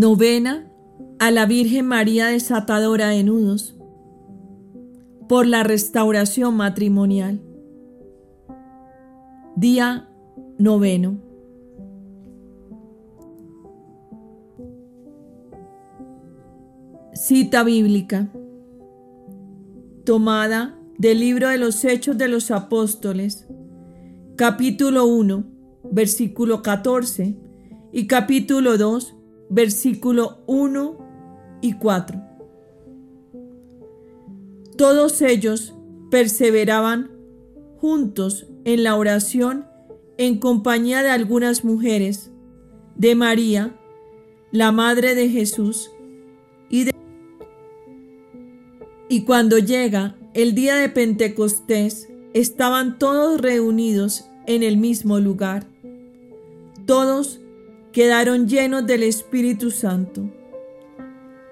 Novena a la Virgen María desatadora de nudos por la restauración matrimonial. Día noveno. Cita bíblica tomada del libro de los Hechos de los Apóstoles, capítulo 1, versículo 14 y capítulo 2, versículo 1 y 4. Todos ellos perseveraban juntos en la oración en compañía de algunas mujeres, de María, la Madre de Jesús, y de... Y cuando llega el día de Pentecostés, estaban todos reunidos en el mismo lugar. Todos quedaron llenos del Espíritu Santo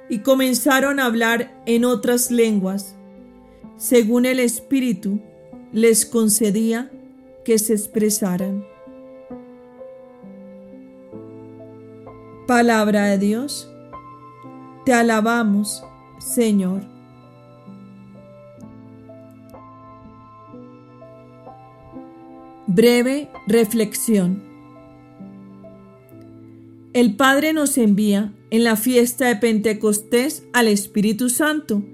y comenzaron a hablar en otras lenguas, según el Espíritu les concedía que se expresaran. Palabra de Dios, te alabamos, Señor. Breve reflexión. El Padre nos envía en la fiesta de Pentecostés al Espíritu Santo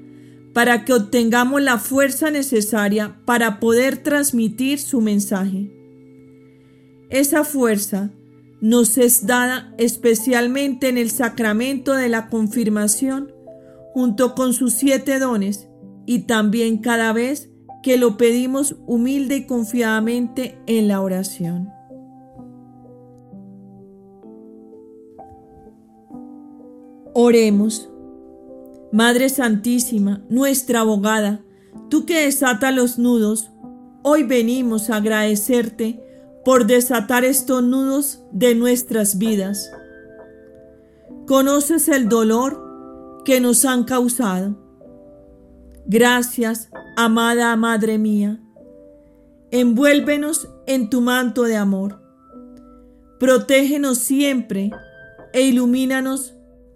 para que obtengamos la fuerza necesaria para poder transmitir su mensaje. Esa fuerza nos es dada especialmente en el sacramento de la confirmación, junto con sus siete dones, y también cada vez que lo pedimos humilde y confiadamente en la oración. Oremos. Madre Santísima, nuestra abogada, tú que desata los nudos, hoy venimos a agradecerte por desatar estos nudos de nuestras vidas. Conoces el dolor que nos han causado. Gracias, amada Madre mía. Envuélvenos en tu manto de amor. Protégenos siempre e ilumínanos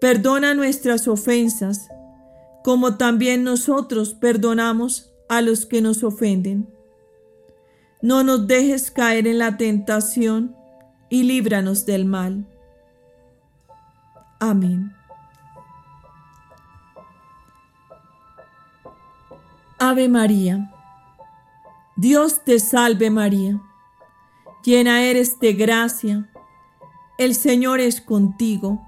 Perdona nuestras ofensas, como también nosotros perdonamos a los que nos ofenden. No nos dejes caer en la tentación y líbranos del mal. Amén. Ave María. Dios te salve María. Llena eres de gracia. El Señor es contigo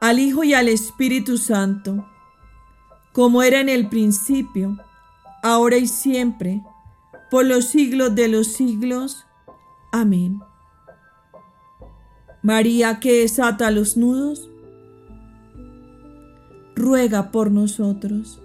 al Hijo y al Espíritu Santo, como era en el principio, ahora y siempre, por los siglos de los siglos. Amén. María que desata los nudos, ruega por nosotros.